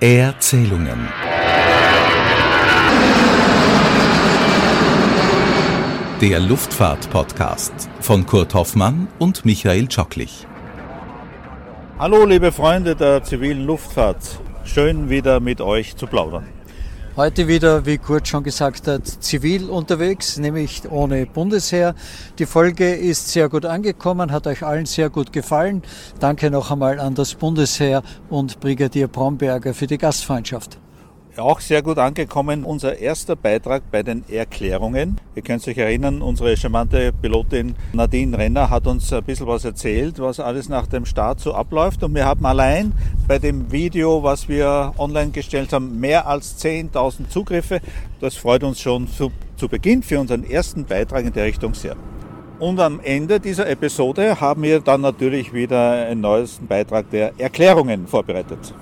Erzählungen. Der Luftfahrt-Podcast von Kurt Hoffmann und Michael Tschocklich. Hallo, liebe Freunde der zivilen Luftfahrt. Schön wieder mit euch zu plaudern. Heute wieder, wie Kurt schon gesagt hat, zivil unterwegs, nämlich ohne Bundesheer. Die Folge ist sehr gut angekommen, hat euch allen sehr gut gefallen. Danke noch einmal an das Bundesheer und Brigadier Bromberger für die Gastfreundschaft auch sehr gut angekommen. Unser erster Beitrag bei den Erklärungen. Ihr könnt euch erinnern, unsere charmante Pilotin Nadine Renner hat uns ein bisschen was erzählt, was alles nach dem Start so abläuft. Und wir haben allein bei dem Video, was wir online gestellt haben, mehr als 10.000 Zugriffe. Das freut uns schon zu, zu Beginn für unseren ersten Beitrag in der Richtung sehr. Und am Ende dieser Episode haben wir dann natürlich wieder einen neuesten Beitrag der Erklärungen vorbereitet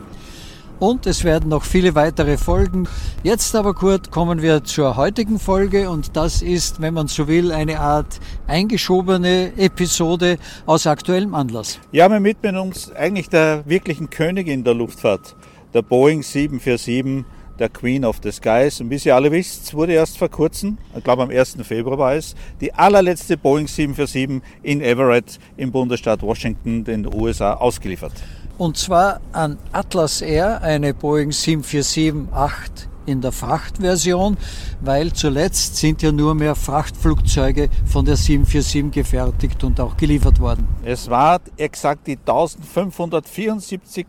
und es werden noch viele weitere Folgen. Jetzt aber Kurt kommen wir zur heutigen Folge und das ist, wenn man so will, eine Art eingeschobene Episode aus aktuellem Anlass. Ja, wir widmen uns eigentlich der wirklichen Königin der Luftfahrt, der Boeing 747 der Queen of the Skies. Und wie Sie alle wisst, wurde erst vor kurzem, ich glaube am 1. Februar war es, die allerletzte Boeing 747 in Everett im Bundesstaat Washington, den USA, ausgeliefert. Und zwar an Atlas Air, eine Boeing 747-8 in der Frachtversion, weil zuletzt sind ja nur mehr Frachtflugzeuge von der 747 gefertigt und auch geliefert worden. Es war exakt die 1574.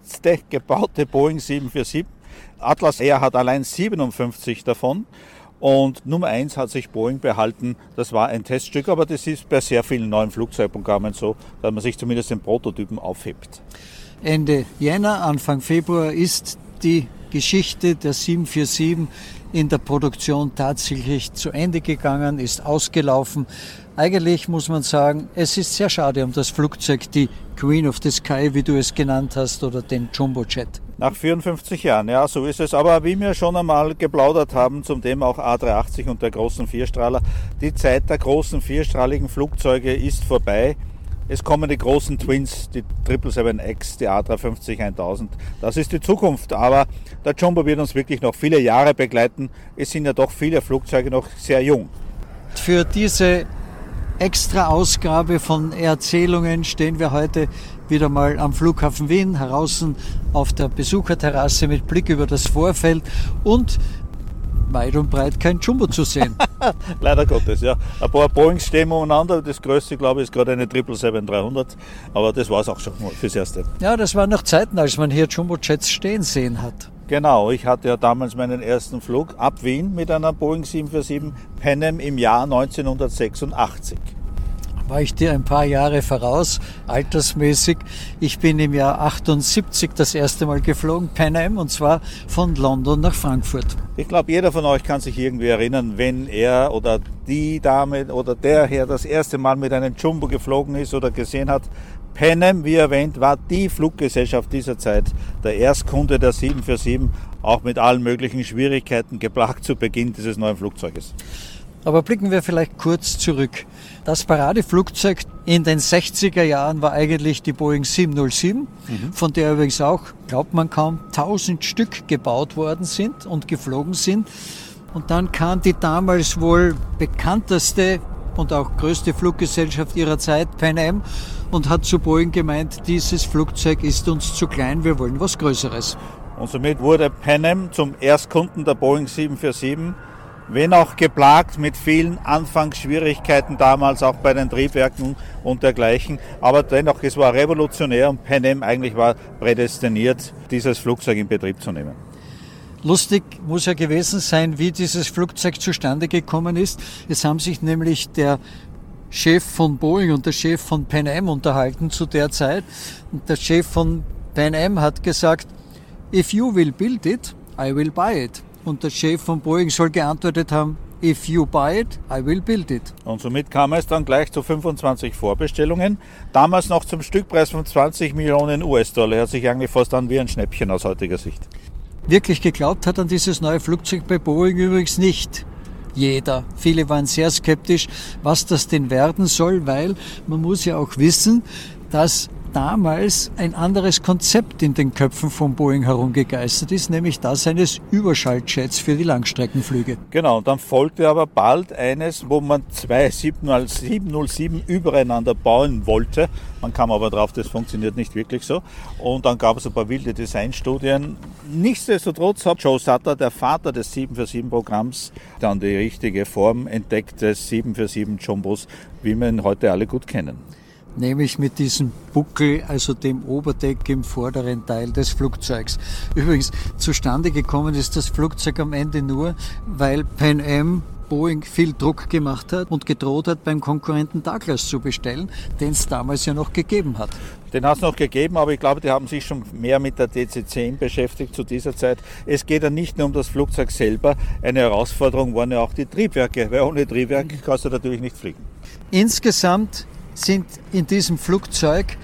gebaute Boeing 747. Atlas Air hat allein 57 davon. Und Nummer 1 hat sich Boeing behalten. Das war ein Teststück, aber das ist bei sehr vielen neuen Flugzeugprogrammen so, dass man sich zumindest den Prototypen aufhebt. Ende Jänner, Anfang Februar ist die Geschichte der 747 in der Produktion tatsächlich zu Ende gegangen, ist ausgelaufen. Eigentlich muss man sagen, es ist sehr schade um das Flugzeug, die Queen of the Sky, wie du es genannt hast, oder den Jumbojet. Nach 54 Jahren, ja, so ist es. Aber wie wir schon einmal geplaudert haben zum Thema auch A380 und der großen Vierstrahler, die Zeit der großen vierstrahligen Flugzeuge ist vorbei. Es kommen die großen Twins, die 777X, die A350 1000. Das ist die Zukunft. Aber der Jumbo wird uns wirklich noch viele Jahre begleiten. Es sind ja doch viele Flugzeuge noch sehr jung. Für diese extra Ausgabe von Erzählungen stehen wir heute wieder mal am Flughafen Wien, heraus auf der Besucherterrasse mit Blick über das Vorfeld und weit und breit kein Jumbo zu sehen. Leider Gottes, ja. Ein paar Boeings stehen umeinander. Das größte, glaube ich, ist gerade eine 777-300. Aber das war es auch schon mal fürs Erste. Ja, das waren noch Zeiten, als man hier Jumbo-Jets stehen sehen hat. Genau, ich hatte ja damals meinen ersten Flug ab Wien mit einer Boeing 747 Pan Am im Jahr 1986 war ich dir ein paar Jahre voraus, altersmäßig. Ich bin im Jahr 78 das erste Mal geflogen, Pan Am, und zwar von London nach Frankfurt. Ich glaube, jeder von euch kann sich irgendwie erinnern, wenn er oder die Dame oder der Herr das erste Mal mit einem Jumbo geflogen ist oder gesehen hat. Pan Am, wie erwähnt, war die Fluggesellschaft dieser Zeit, der Erstkunde der 747, auch mit allen möglichen Schwierigkeiten geplagt zu Beginn dieses neuen Flugzeuges. Aber blicken wir vielleicht kurz zurück. Das Paradeflugzeug in den 60er Jahren war eigentlich die Boeing 707, mhm. von der übrigens auch, glaubt man kaum, 1000 Stück gebaut worden sind und geflogen sind. Und dann kam die damals wohl bekannteste und auch größte Fluggesellschaft ihrer Zeit, Pan Am, und hat zu Boeing gemeint, dieses Flugzeug ist uns zu klein, wir wollen was Größeres. Und somit wurde Pan Am zum Erstkunden der Boeing 747 wenn auch geplagt mit vielen Anfangsschwierigkeiten damals auch bei den Triebwerken und dergleichen. Aber dennoch, es war revolutionär und Pan eigentlich war prädestiniert, dieses Flugzeug in Betrieb zu nehmen. Lustig muss ja gewesen sein, wie dieses Flugzeug zustande gekommen ist. Es haben sich nämlich der Chef von Boeing und der Chef von Pan Am unterhalten zu der Zeit. Und der Chef von Pan Am hat gesagt, if you will build it, I will buy it. Und der Chef von Boeing soll geantwortet haben, If you buy it, I will build it. Und somit kam es dann gleich zu 25 Vorbestellungen. Damals noch zum Stückpreis von 20 Millionen US-Dollar. Hört sich eigentlich fast an wie ein Schnäppchen aus heutiger Sicht. Wirklich geglaubt hat an dieses neue Flugzeug bei Boeing übrigens nicht jeder. Viele waren sehr skeptisch, was das denn werden soll, weil man muss ja auch wissen, dass damals ein anderes Konzept in den Köpfen von Boeing herumgegeistert ist, nämlich das eines Überschaltjets für die Langstreckenflüge. Genau, dann folgte aber bald eines, wo man zwei 707 übereinander bauen wollte. Man kam aber drauf, das funktioniert nicht wirklich so. Und dann gab es ein paar wilde Designstudien. Nichtsdestotrotz hat Joe Sutter, der Vater des 747-Programms, dann die richtige Form entdeckt des 747 Jumbos, wie wir ihn heute alle gut kennen nämlich mit diesem Buckel, also dem Oberdeck im vorderen Teil des Flugzeugs. Übrigens, zustande gekommen ist das Flugzeug am Ende nur, weil Pan Am Boeing viel Druck gemacht hat und gedroht hat, beim Konkurrenten Douglas zu bestellen, den es damals ja noch gegeben hat. Den hat es noch gegeben, aber ich glaube, die haben sich schon mehr mit der DC-10 beschäftigt zu dieser Zeit. Es geht ja nicht nur um das Flugzeug selber. Eine Herausforderung waren ja auch die Triebwerke, weil ohne Triebwerke kannst du natürlich nicht fliegen. Insgesamt sind in diesem Flugzeug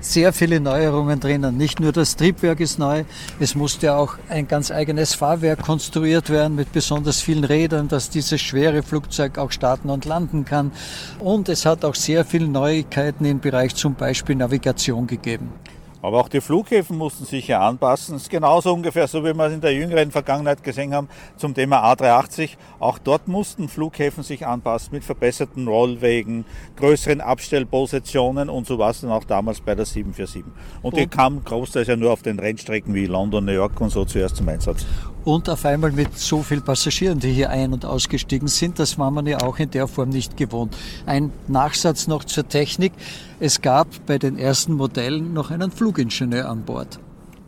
sehr viele Neuerungen drinnen. Nicht nur das Triebwerk ist neu, es musste auch ein ganz eigenes Fahrwerk konstruiert werden mit besonders vielen Rädern, dass dieses schwere Flugzeug auch starten und landen kann. Und es hat auch sehr viele Neuigkeiten im Bereich zum Beispiel Navigation gegeben. Aber auch die Flughäfen mussten sich ja anpassen. Das ist genauso ungefähr so, wie wir es in der jüngeren Vergangenheit gesehen haben zum Thema A380. Auch dort mussten Flughäfen sich anpassen mit verbesserten Rollwegen, größeren Abstellpositionen und so war es dann auch damals bei der 747. Und, und die kam großteils ja nur auf den Rennstrecken wie London, New York und so zuerst zum Einsatz und auf einmal mit so viel Passagieren, die hier ein- und ausgestiegen sind. Das war man ja auch in der Form nicht gewohnt. Ein Nachsatz noch zur Technik. Es gab bei den ersten Modellen noch einen Flugingenieur an Bord.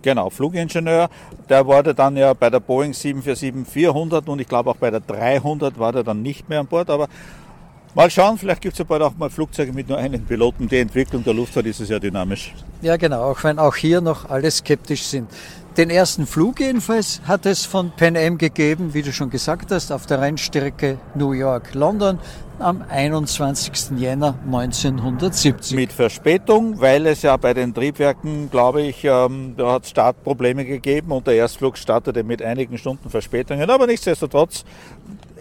Genau, Flugingenieur. Der wurde dann ja bei der Boeing 747-400 und ich glaube auch bei der 300 war der dann nicht mehr an Bord. Aber mal schauen, vielleicht gibt es ja bald auch mal Flugzeuge mit nur einem Piloten. Die Entwicklung der Luftfahrt ist sehr dynamisch. Ja, genau, auch wenn auch hier noch alle skeptisch sind. Den ersten Flug jedenfalls hat es von Pan Am gegeben, wie du schon gesagt hast, auf der Rennstrecke New York-London am 21. Jänner 1970. Mit Verspätung, weil es ja bei den Triebwerken, glaube ich, ähm, da hat Startprobleme gegeben und der Erstflug startete mit einigen Stunden Verspätungen. Aber nichtsdestotrotz,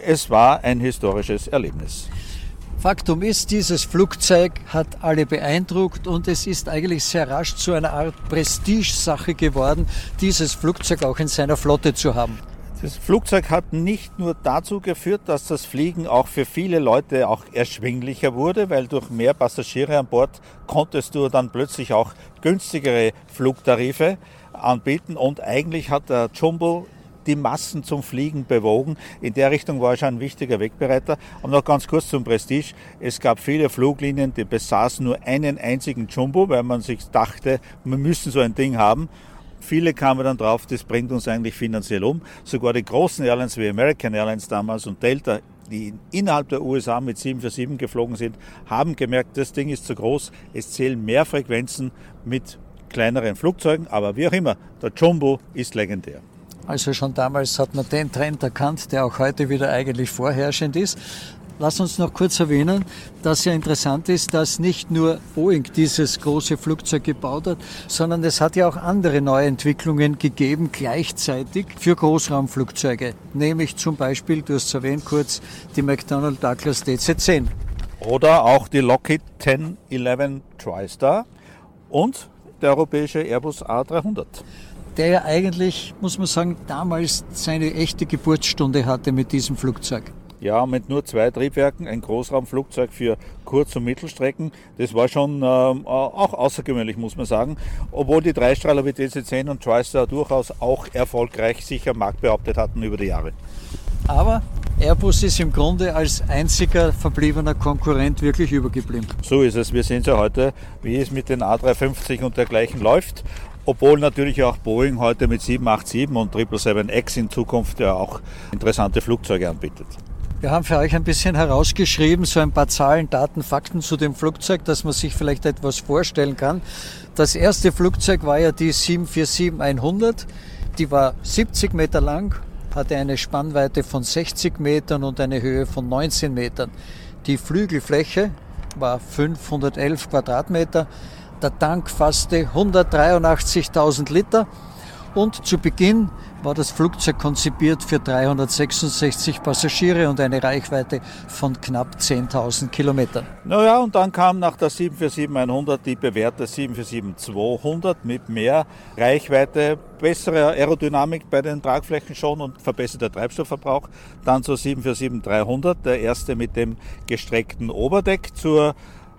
es war ein historisches Erlebnis. Faktum ist, dieses Flugzeug hat alle beeindruckt und es ist eigentlich sehr rasch zu einer Art Prestigesache geworden, dieses Flugzeug auch in seiner Flotte zu haben. Das Flugzeug hat nicht nur dazu geführt, dass das Fliegen auch für viele Leute auch erschwinglicher wurde, weil durch mehr Passagiere an Bord konntest du dann plötzlich auch günstigere Flugtarife anbieten und eigentlich hat der Jumbo die Massen zum Fliegen bewogen. In der Richtung war er schon ein wichtiger Wegbereiter. Und noch ganz kurz zum Prestige. Es gab viele Fluglinien, die besaßen nur einen einzigen Jumbo, weil man sich dachte, wir müssen so ein Ding haben. Viele kamen dann drauf, das bringt uns eigentlich finanziell um. Sogar die großen Airlines wie American Airlines damals und Delta, die innerhalb der USA mit 747 geflogen sind, haben gemerkt, das Ding ist zu groß. Es zählen mehr Frequenzen mit kleineren Flugzeugen, aber wie auch immer, der Jumbo ist legendär. Also schon damals hat man den Trend erkannt, der auch heute wieder eigentlich vorherrschend ist. Lass uns noch kurz erwähnen, dass ja interessant ist, dass nicht nur Boeing dieses große Flugzeug gebaut hat, sondern es hat ja auch andere Neuentwicklungen gegeben gleichzeitig für Großraumflugzeuge. Nämlich zum Beispiel, du hast es erwähnt kurz, die McDonnell Douglas DC-10. Oder auch die Lockheed 1011 TriStar und der europäische Airbus A300 der ja eigentlich, muss man sagen, damals seine echte Geburtsstunde hatte mit diesem Flugzeug. Ja, mit nur zwei Triebwerken, ein Großraumflugzeug für Kurz- und Mittelstrecken. Das war schon äh, auch außergewöhnlich, muss man sagen. Obwohl die Dreistrahler wie DC-10 und TriStar durchaus auch erfolgreich sich am Markt behauptet hatten über die Jahre. Aber Airbus ist im Grunde als einziger verbliebener Konkurrent wirklich übergeblieben. So ist es. Wir sehen es ja heute, wie es mit den A350 und dergleichen läuft. Obwohl natürlich auch Boeing heute mit 787 und 777X in Zukunft ja auch interessante Flugzeuge anbietet. Wir haben für euch ein bisschen herausgeschrieben, so ein paar Zahlen, Daten, Fakten zu dem Flugzeug, dass man sich vielleicht etwas vorstellen kann. Das erste Flugzeug war ja die 747-100. Die war 70 Meter lang, hatte eine Spannweite von 60 Metern und eine Höhe von 19 Metern. Die Flügelfläche war 511 Quadratmeter. Der Tank fasste 183.000 Liter Und zu Beginn war das Flugzeug konzipiert für 366 Passagiere und eine Reichweite von knapp 10.000 Kilometern. Naja, und dann kam nach der 747-100 die bewährte 747-200 mit mehr Reichweite, bessere Aerodynamik bei den Tragflächen schon und verbesserter Treibstoffverbrauch. Dann zur 747-300, der erste mit dem gestreckten Oberdeck, zur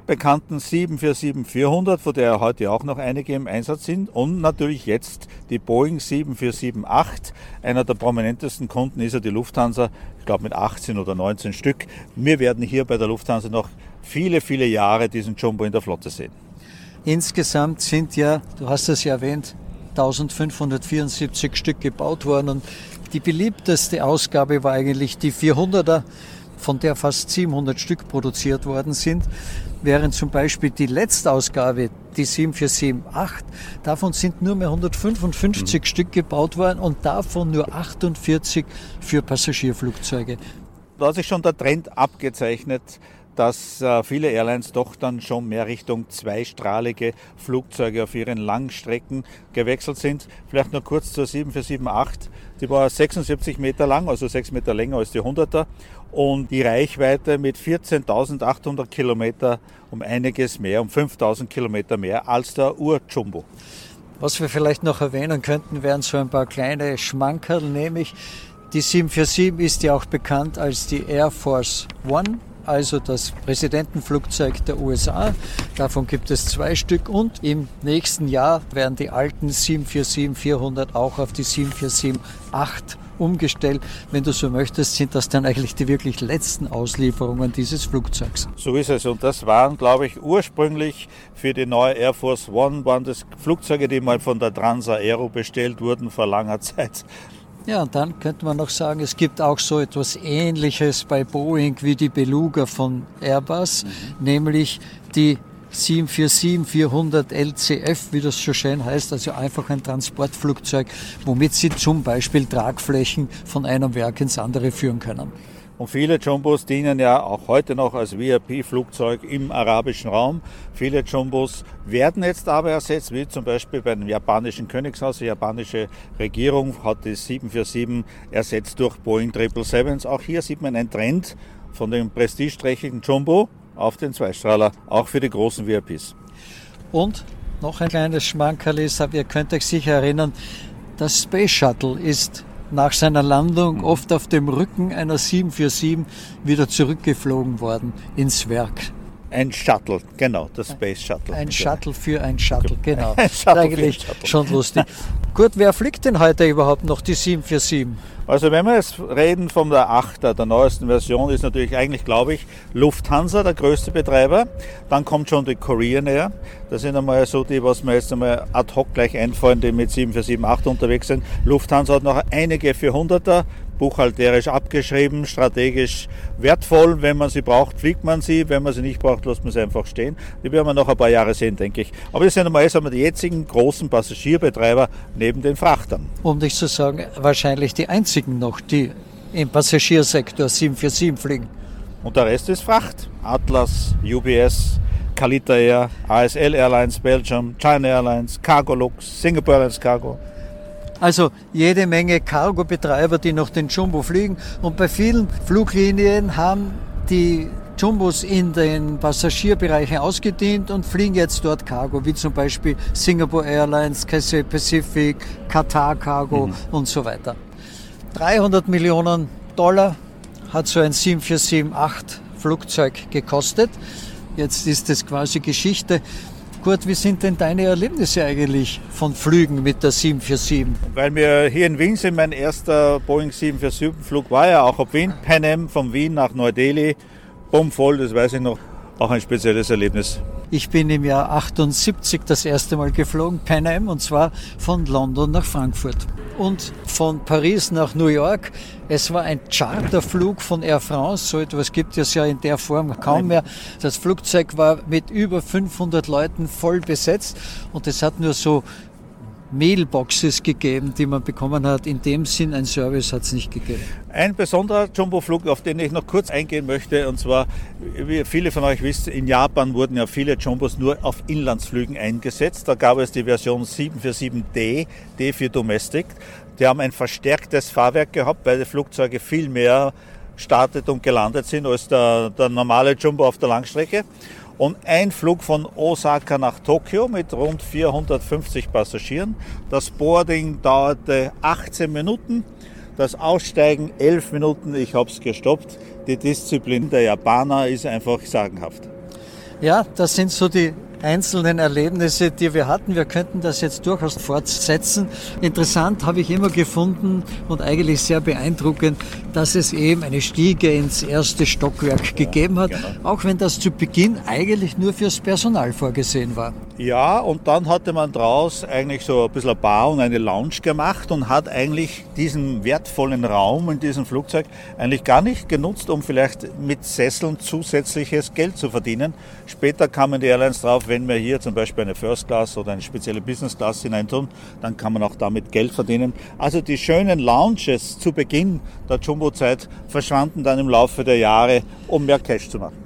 bekannten 747-400, von der heute auch noch einige im Einsatz sind. Und natürlich jetzt die Boeing 747-8. Einer der prominentesten Kunden ist ja die Lufthansa, ich glaube mit 18 oder 19 Stück. Wir werden hier bei der Lufthansa noch viele, viele Jahre diesen Jumbo in der Flotte sehen. Insgesamt sind ja, du hast es ja erwähnt, 1574 Stück gebaut worden und die beliebteste Ausgabe war eigentlich die 400er, von der fast 700 Stück produziert worden sind während zum Beispiel die Letztausgabe, die 747-8, davon sind nur mehr 155 mhm. Stück gebaut worden und davon nur 48 für Passagierflugzeuge. Da hat sich schon der Trend abgezeichnet, dass äh, viele Airlines doch dann schon mehr Richtung zweistrahlige Flugzeuge auf ihren Langstrecken gewechselt sind. Vielleicht nur kurz zur 747-8. Die war 76 Meter lang, also 6 Meter länger als die 100er und die Reichweite mit 14.800 Kilometer um einiges mehr, um 5.000 Kilometer mehr als der Ur-Jumbo. Was wir vielleicht noch erwähnen könnten, wären so ein paar kleine Schmankerl, nämlich die 747 ist ja auch bekannt als die Air Force One also das Präsidentenflugzeug der USA. Davon gibt es zwei Stück und im nächsten Jahr werden die alten 747-400 auch auf die 747-8 umgestellt. Wenn du so möchtest, sind das dann eigentlich die wirklich letzten Auslieferungen dieses Flugzeugs. So ist es. Und das waren, glaube ich, ursprünglich für die neue Air Force One, waren das Flugzeuge, die mal von der Transa Aero bestellt wurden vor langer Zeit. Ja, und dann könnte man noch sagen, es gibt auch so etwas Ähnliches bei Boeing wie die Beluga von Airbus, mhm. nämlich die 747-400 LCF, wie das so schön heißt, also einfach ein Transportflugzeug, womit Sie zum Beispiel Tragflächen von einem Werk ins andere führen können. Und viele Jumbos dienen ja auch heute noch als VIP-Flugzeug im arabischen Raum. Viele Jumbos werden jetzt aber ersetzt, wie zum Beispiel beim japanischen Königshaus. Die japanische Regierung hat die 747 ersetzt durch Boeing 777s. Auch hier sieht man einen Trend von dem prestigeträchtigen Jumbo auf den Zweistrahler, auch für die großen VIPs. Und noch ein kleines Schmankerl ist, ihr könnt euch sicher erinnern, das Space Shuttle ist nach seiner Landung oft auf dem Rücken einer 747 wieder zurückgeflogen worden ins Werk. Ein Shuttle, genau, das Space Shuttle. Ein Shuttle für ein Shuttle, genau. Ein Shuttle Eigentlich Shuttle. schon lustig. Gut, wer fliegt denn heute überhaupt noch die 747? Also wenn wir jetzt reden von der 8er, der neuesten Version, ist natürlich eigentlich, glaube ich, Lufthansa der größte Betreiber. Dann kommt schon die Korean Air. Das sind einmal so die, was mir jetzt einmal ad hoc gleich einfallen, die mit 747-8 unterwegs sind. Lufthansa hat noch einige 400er, buchhalterisch abgeschrieben, strategisch wertvoll. Wenn man sie braucht, fliegt man sie. Wenn man sie nicht braucht, lässt man sie einfach stehen. Die werden wir noch ein paar Jahre sehen, denke ich. Aber das sind einmal sagen wir, die jetzigen großen Passagierbetreiber neben den Frachtern. Um nicht zu sagen, wahrscheinlich die einzigen noch, die im Passagiersektor 747 fliegen. Und der Rest ist Fracht. Atlas, UBS, Kalita Air, ASL Airlines Belgium, China Airlines, Cargolux, Singapore Airlines Cargo. Also jede Menge Cargo-Betreiber, die noch den Jumbo fliegen. Und bei vielen Fluglinien haben die Jumbos in den Passagierbereichen ausgedient und fliegen jetzt dort Cargo, wie zum Beispiel Singapore Airlines, Cathay Pacific, Qatar Cargo mhm. und so weiter. 300 Millionen Dollar hat so ein 747-8 Flugzeug gekostet. Jetzt ist es quasi Geschichte. Kurt, wie sind denn deine Erlebnisse eigentlich von Flügen mit der 747? Weil wir hier in Wien sind, mein erster Boeing 747-Flug war ja auch auf Wien, Pan Am von Wien nach Neu-Delhi, bummvoll, das weiß ich noch, auch ein spezielles Erlebnis. Ich bin im Jahr 78 das erste Mal geflogen, Pan Am, und zwar von London nach Frankfurt und von Paris nach New York. Es war ein Charterflug von Air France, so etwas gibt es ja in der Form kaum mehr. Das Flugzeug war mit über 500 Leuten voll besetzt und es hat nur so Mailboxes gegeben, die man bekommen hat. In dem Sinn ein Service hat es nicht gegeben. Ein besonderer Jumbo-Flug, auf den ich noch kurz eingehen möchte, und zwar, wie viele von euch wissen, in Japan wurden ja viele Jumbos nur auf Inlandsflügen eingesetzt. Da gab es die Version 747D, D für Domestic. Die haben ein verstärktes Fahrwerk gehabt, weil die Flugzeuge viel mehr startet und gelandet sind als der, der normale Jumbo auf der Langstrecke. Und ein Flug von Osaka nach Tokio mit rund 450 Passagieren. Das Boarding dauerte 18 Minuten, das Aussteigen 11 Minuten. Ich habe es gestoppt. Die Disziplin der Japaner ist einfach sagenhaft. Ja, das sind so die einzelnen Erlebnisse, die wir hatten. Wir könnten das jetzt durchaus fortsetzen. Interessant habe ich immer gefunden und eigentlich sehr beeindruckend, dass es eben eine Stiege ins erste Stockwerk ja, gegeben hat, genau. auch wenn das zu Beginn eigentlich nur fürs Personal vorgesehen war. Ja, und dann hatte man draus eigentlich so ein bisschen eine Bar und eine Lounge gemacht und hat eigentlich diesen wertvollen Raum in diesem Flugzeug eigentlich gar nicht genutzt, um vielleicht mit Sesseln zusätzliches Geld zu verdienen. Später kamen die Airlines drauf, wenn wir hier zum Beispiel eine First Class oder eine spezielle Business Class hineintun, dann kann man auch damit Geld verdienen. Also die schönen Lounges zu Beginn der Jumbo-Zeit verschwanden dann im Laufe der Jahre, um mehr Cash zu machen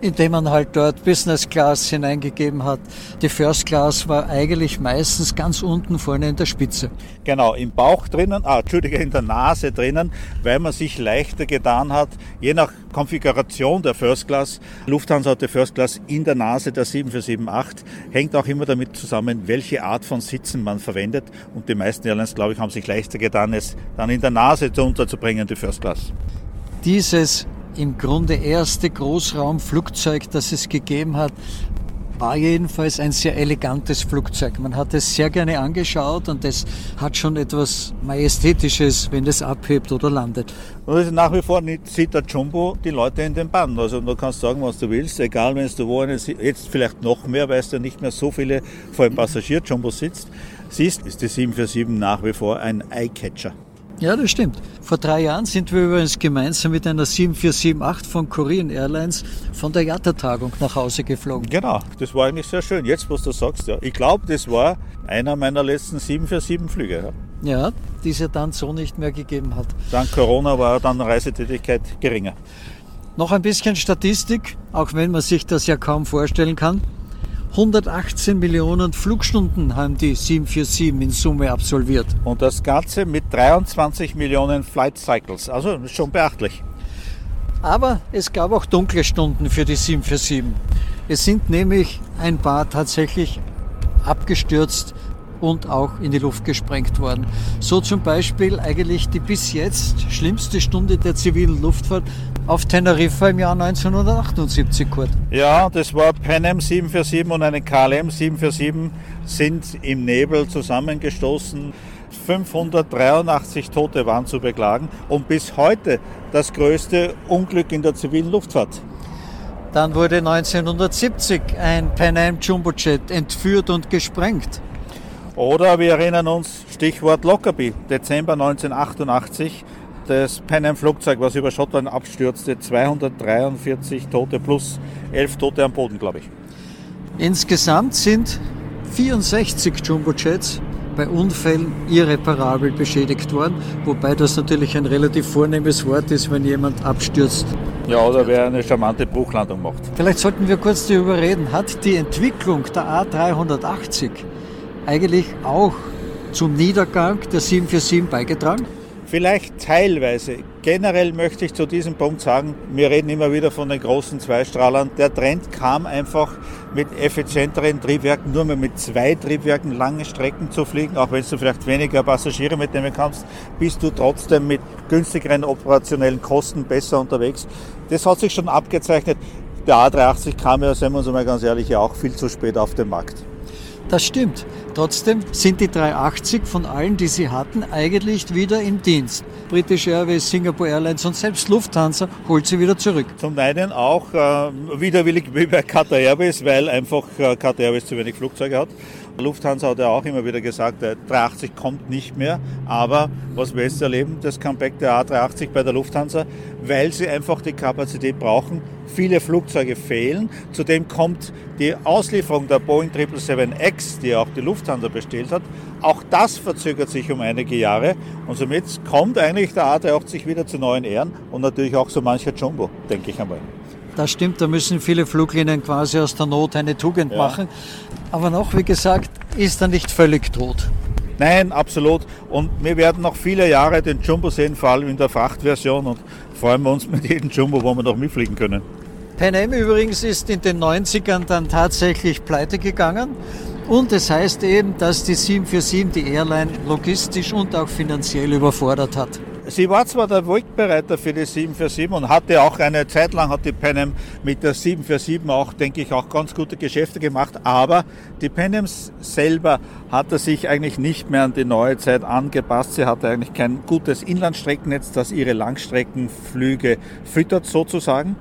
indem man halt dort Business Class hineingegeben hat. Die First Class war eigentlich meistens ganz unten vorne in der Spitze. Genau, im Bauch drinnen, ah, Entschuldige, in der Nase drinnen, weil man sich leichter getan hat, je nach Konfiguration der First Class. Lufthansa hat die First Class in der Nase der 7478, hängt auch immer damit zusammen, welche Art von Sitzen man verwendet. Und die meisten Airlines, glaube ich, haben sich leichter getan, es dann in der Nase unterzubringen, die First Class. Dieses im Grunde erste Großraumflugzeug, das es gegeben hat, war jedenfalls ein sehr elegantes Flugzeug. Man hat es sehr gerne angeschaut und es hat schon etwas Majestätisches, wenn es abhebt oder landet. Und nach wie vor sieht der Jumbo die Leute in den Bann. Also du kannst sagen, was du willst, egal wenn du wo eine, jetzt vielleicht noch mehr, weil es da nicht mehr so viele vor allem Passagier-Jumbo sitzt, siehst, ist die 747 nach wie vor ein Eyecatcher. Ja, das stimmt. Vor drei Jahren sind wir übrigens gemeinsam mit einer 7478 von Korean Airlines von der JATA-Tagung nach Hause geflogen. Genau, das war eigentlich sehr schön. Jetzt, was du sagst, ja. Ich glaube, das war einer meiner letzten 747-Flüge. Ja. ja, die es ja dann so nicht mehr gegeben hat. Dank Corona war dann Reisetätigkeit geringer. Noch ein bisschen Statistik, auch wenn man sich das ja kaum vorstellen kann. 118 Millionen Flugstunden haben die 747 in Summe absolviert. Und das Ganze mit 23 Millionen Flight Cycles. Also schon beachtlich. Aber es gab auch dunkle Stunden für die 747. Es sind nämlich ein paar tatsächlich abgestürzt und auch in die Luft gesprengt worden. So zum Beispiel eigentlich die bis jetzt schlimmste Stunde der zivilen Luftfahrt auf Teneriffa im Jahr 1978, Kurt. Ja, das war Pan Am 747 und eine KLM 747 sind im Nebel zusammengestoßen. 583 Tote waren zu beklagen und bis heute das größte Unglück in der zivilen Luftfahrt. Dann wurde 1970 ein Pan Am Jumbojet entführt und gesprengt. Oder wir erinnern uns, Stichwort Lockerbie, Dezember 1988, das Pan Am Flugzeug, was über Schottland abstürzte, 243 Tote plus 11 Tote am Boden, glaube ich. Insgesamt sind 64 Jumbojets bei Unfällen irreparabel beschädigt worden, wobei das natürlich ein relativ vornehmes Wort ist, wenn jemand abstürzt. Ja, oder wer eine charmante Bruchlandung macht. Vielleicht sollten wir kurz darüber reden. Hat die Entwicklung der A380 eigentlich auch zum Niedergang der 747 beigetragen? Vielleicht teilweise. Generell möchte ich zu diesem Punkt sagen, wir reden immer wieder von den großen Zweistrahlern. Der Trend kam einfach mit effizienteren Triebwerken, nur mehr mit zwei Triebwerken lange Strecken zu fliegen, auch wenn du vielleicht weniger Passagiere mitnehmen kannst, bist du trotzdem mit günstigeren operationellen Kosten besser unterwegs. Das hat sich schon abgezeichnet. Der A380 kam ja, seien wir uns mal ganz ehrlich, ja auch viel zu spät auf den Markt. Das stimmt. Trotzdem sind die 380 von allen, die sie hatten, eigentlich wieder im Dienst. British Airways, Singapore Airlines und selbst Lufthansa holt sie wieder zurück. Zum einen auch äh, widerwillig wie bei Qatar Airways, weil einfach äh, Qatar Airways zu wenig Flugzeuge hat. Lufthansa hat ja auch immer wieder gesagt, der 380 kommt nicht mehr. Aber was wir jetzt erleben, das Comeback der A380 bei der Lufthansa, weil sie einfach die Kapazität brauchen viele Flugzeuge fehlen. Zudem kommt die Auslieferung der Boeing 777X, die auch die Lufthansa bestellt hat, auch das verzögert sich um einige Jahre und somit kommt eigentlich der A380 wieder zu neuen Ehren und natürlich auch so mancher Jumbo, denke ich einmal. Das stimmt, da müssen viele Fluglinien quasi aus der Not eine Tugend ja. machen. Aber noch, wie gesagt, ist er nicht völlig tot. Nein, absolut. Und wir werden noch viele Jahre den Jumbo sehen, vor allem in der Frachtversion und freuen wir uns mit jedem Jumbo, wo wir noch mitfliegen können. Pan Am übrigens ist in den 90ern dann tatsächlich pleite gegangen. Und es das heißt eben, dass die 747 die Airline logistisch und auch finanziell überfordert hat. Sie war zwar der Wegbereiter für die 747 und hatte auch eine Zeit lang hat die Panem mit der 747 auch, denke ich, auch ganz gute Geschäfte gemacht, aber die Panems selber hatte sich eigentlich nicht mehr an die neue Zeit angepasst. Sie hatte eigentlich kein gutes Inlandstreckennetz, das ihre Langstreckenflüge füttert sozusagen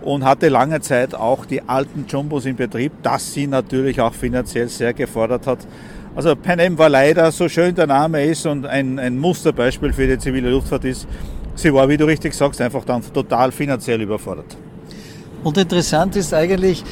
und hatte lange Zeit auch die alten Jumbos in Betrieb, das sie natürlich auch finanziell sehr gefordert hat. Also Pan Am war leider, so schön der Name ist und ein, ein Musterbeispiel für die zivile Luftfahrt ist, sie war, wie du richtig sagst, einfach dann total finanziell überfordert. Und interessant ist eigentlich,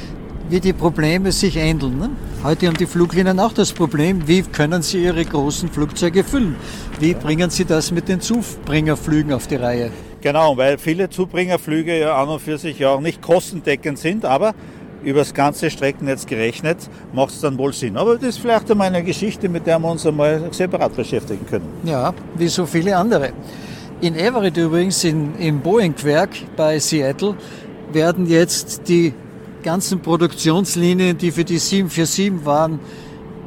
wie die Probleme sich ändern. Ne? Heute haben die Fluglinien auch das Problem, wie können sie ihre großen Flugzeuge füllen? Wie bringen sie das mit den Zubringerflügen auf die Reihe? Genau, weil viele Zubringerflüge ja an und für sich ja auch nicht kostendeckend sind, aber über das ganze Streckennetz gerechnet, macht es dann wohl Sinn. Aber das ist vielleicht einmal eine Geschichte, mit der wir uns einmal separat beschäftigen können. Ja, wie so viele andere. In Everett übrigens, in, im Boeing-Werk bei Seattle, werden jetzt die ganzen Produktionslinien, die für die 747 waren,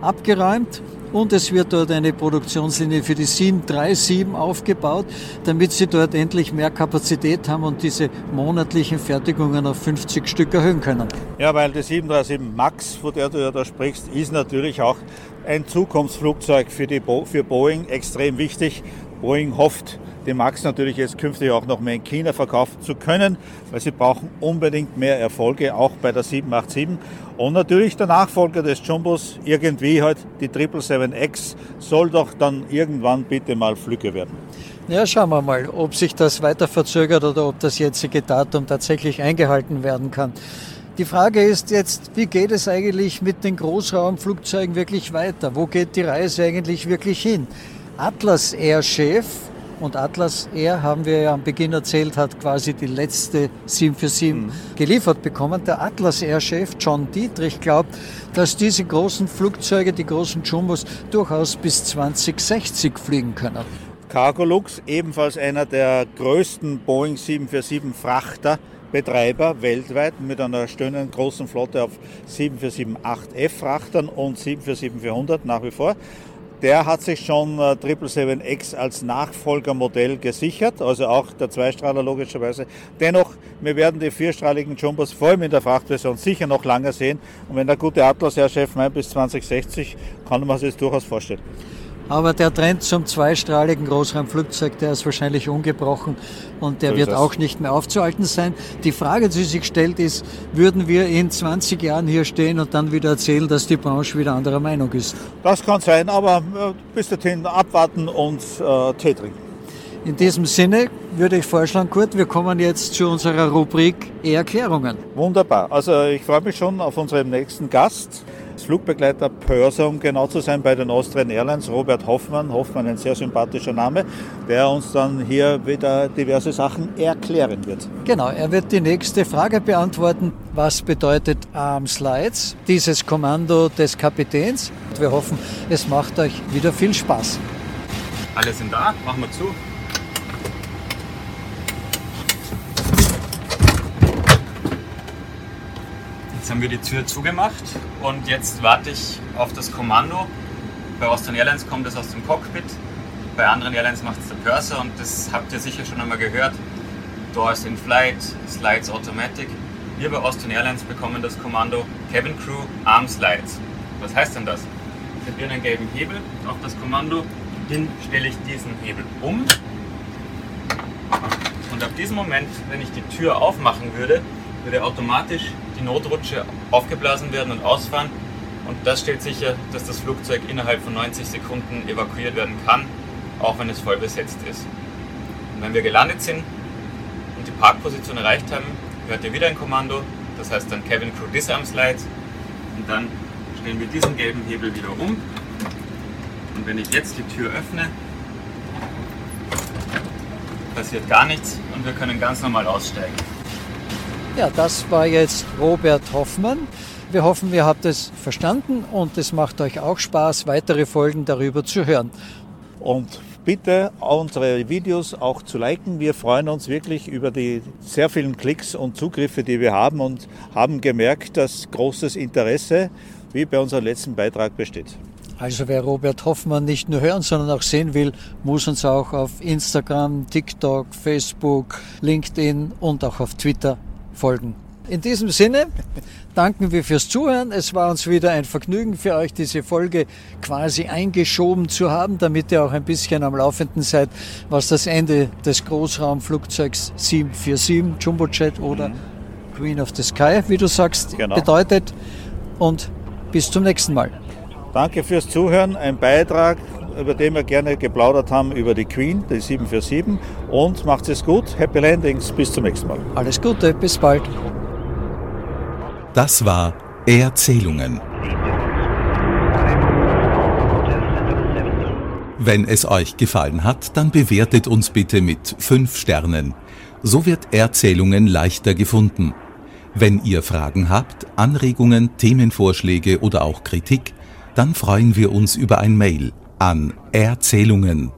abgeräumt und es wird dort eine Produktionslinie für die 737 aufgebaut, damit sie dort endlich mehr Kapazität haben und diese monatlichen Fertigungen auf 50 Stück erhöhen können. Ja, weil die 737 MAX, von der du ja da sprichst, ist natürlich auch ein Zukunftsflugzeug für, die Bo für Boeing extrem wichtig. Boeing hofft, die Max natürlich jetzt künftig auch noch mehr in China verkaufen zu können, weil sie brauchen unbedingt mehr Erfolge, auch bei der 787. Und natürlich der Nachfolger des Jumbos, irgendwie halt die 777X, soll doch dann irgendwann bitte mal Flügge werden. Ja, schauen wir mal, ob sich das weiter verzögert oder ob das jetzige Datum tatsächlich eingehalten werden kann. Die Frage ist jetzt, wie geht es eigentlich mit den Großraumflugzeugen wirklich weiter? Wo geht die Reise eigentlich wirklich hin? Atlas Air Chef und Atlas Air, haben wir ja am Beginn erzählt, hat quasi die letzte 747 mhm. geliefert bekommen. Der Atlas Air-Chef John Dietrich glaubt, dass diese großen Flugzeuge, die großen Jumbos, durchaus bis 2060 fliegen können. Cargolux, ebenfalls einer der größten Boeing 747 Frachter, Betreiber weltweit mit einer schönen großen Flotte auf 747-8F-Frachtern und 747-400 nach wie vor der hat sich schon 777X äh, als Nachfolgermodell gesichert, also auch der Zweistrahler logischerweise. Dennoch, wir werden die vierstrahligen Jumbos vor allem in der Frachtversion sicher noch lange sehen. Und wenn der gute Atlas-Herr-Chef meint, bis 2060, kann man sich das durchaus vorstellen. Aber der Trend zum zweistrahligen Großraumflugzeug, der ist wahrscheinlich ungebrochen und der so wird auch nicht mehr aufzuhalten sein. Die Frage, die sich stellt, ist, würden wir in 20 Jahren hier stehen und dann wieder erzählen, dass die Branche wieder anderer Meinung ist? Das kann sein, aber äh, bis dahin abwarten und äh, Tee trinken. In diesem Sinne würde ich vorschlagen, Kurt, wir kommen jetzt zu unserer Rubrik Erklärungen. Wunderbar. Also ich freue mich schon auf unseren nächsten Gast. Flugbegleiter Pörser, um genau zu sein, bei den Austrian Airlines, Robert Hoffmann. Hoffmann, ein sehr sympathischer Name, der uns dann hier wieder diverse Sachen erklären wird. Genau, er wird die nächste Frage beantworten. Was bedeutet Arm Slides, dieses Kommando des Kapitäns? Wir hoffen, es macht euch wieder viel Spaß. Alle sind da, machen wir zu. Jetzt haben wir die Tür zugemacht und jetzt warte ich auf das Kommando. Bei Austrian Airlines kommt es aus dem Cockpit, bei anderen Airlines macht es der Purser und das habt ihr sicher schon einmal gehört. Doors in Flight, Slides Automatic. Wir bei Austrian Airlines bekommen das Kommando Cabin Crew Arm Slides. Was heißt denn das? Ich habe hier einen gelben Hebel auf das Kommando. Hin stelle ich diesen Hebel um. Und ab diesem Moment, wenn ich die Tür aufmachen würde, würde automatisch Notrutsche aufgeblasen werden und ausfahren. Und das stellt sicher, dass das Flugzeug innerhalb von 90 Sekunden evakuiert werden kann, auch wenn es voll besetzt ist. Und wenn wir gelandet sind und die Parkposition erreicht haben, hört ihr wieder ein Kommando, das heißt dann Cabin Crew Disarm Slide und dann stellen wir diesen gelben Hebel wieder um und wenn ich jetzt die Tür öffne, passiert gar nichts und wir können ganz normal aussteigen. Ja, das war jetzt Robert Hoffmann. Wir hoffen, ihr habt es verstanden und es macht euch auch Spaß, weitere Folgen darüber zu hören. Und bitte unsere Videos auch zu liken. Wir freuen uns wirklich über die sehr vielen Klicks und Zugriffe, die wir haben und haben gemerkt, dass großes Interesse, wie bei unserem letzten Beitrag, besteht. Also wer Robert Hoffmann nicht nur hören, sondern auch sehen will, muss uns auch auf Instagram, TikTok, Facebook, LinkedIn und auch auf Twitter folgen. In diesem Sinne danken wir fürs Zuhören. Es war uns wieder ein Vergnügen für euch, diese Folge quasi eingeschoben zu haben, damit ihr auch ein bisschen am Laufenden seid, was das Ende des Großraumflugzeugs 747 Jumbojet oder mhm. Queen of the Sky, wie du sagst, genau. bedeutet. Und bis zum nächsten Mal. Danke fürs Zuhören. Ein Beitrag, über den wir gerne geplaudert haben, über die Queen, die 747. Und macht es gut. Happy Landings. Bis zum nächsten Mal. Alles Gute. Bis bald. Das war Erzählungen. Wenn es euch gefallen hat, dann bewertet uns bitte mit 5 Sternen. So wird Erzählungen leichter gefunden. Wenn ihr Fragen habt, Anregungen, Themenvorschläge oder auch Kritik, dann freuen wir uns über ein Mail an erzählungen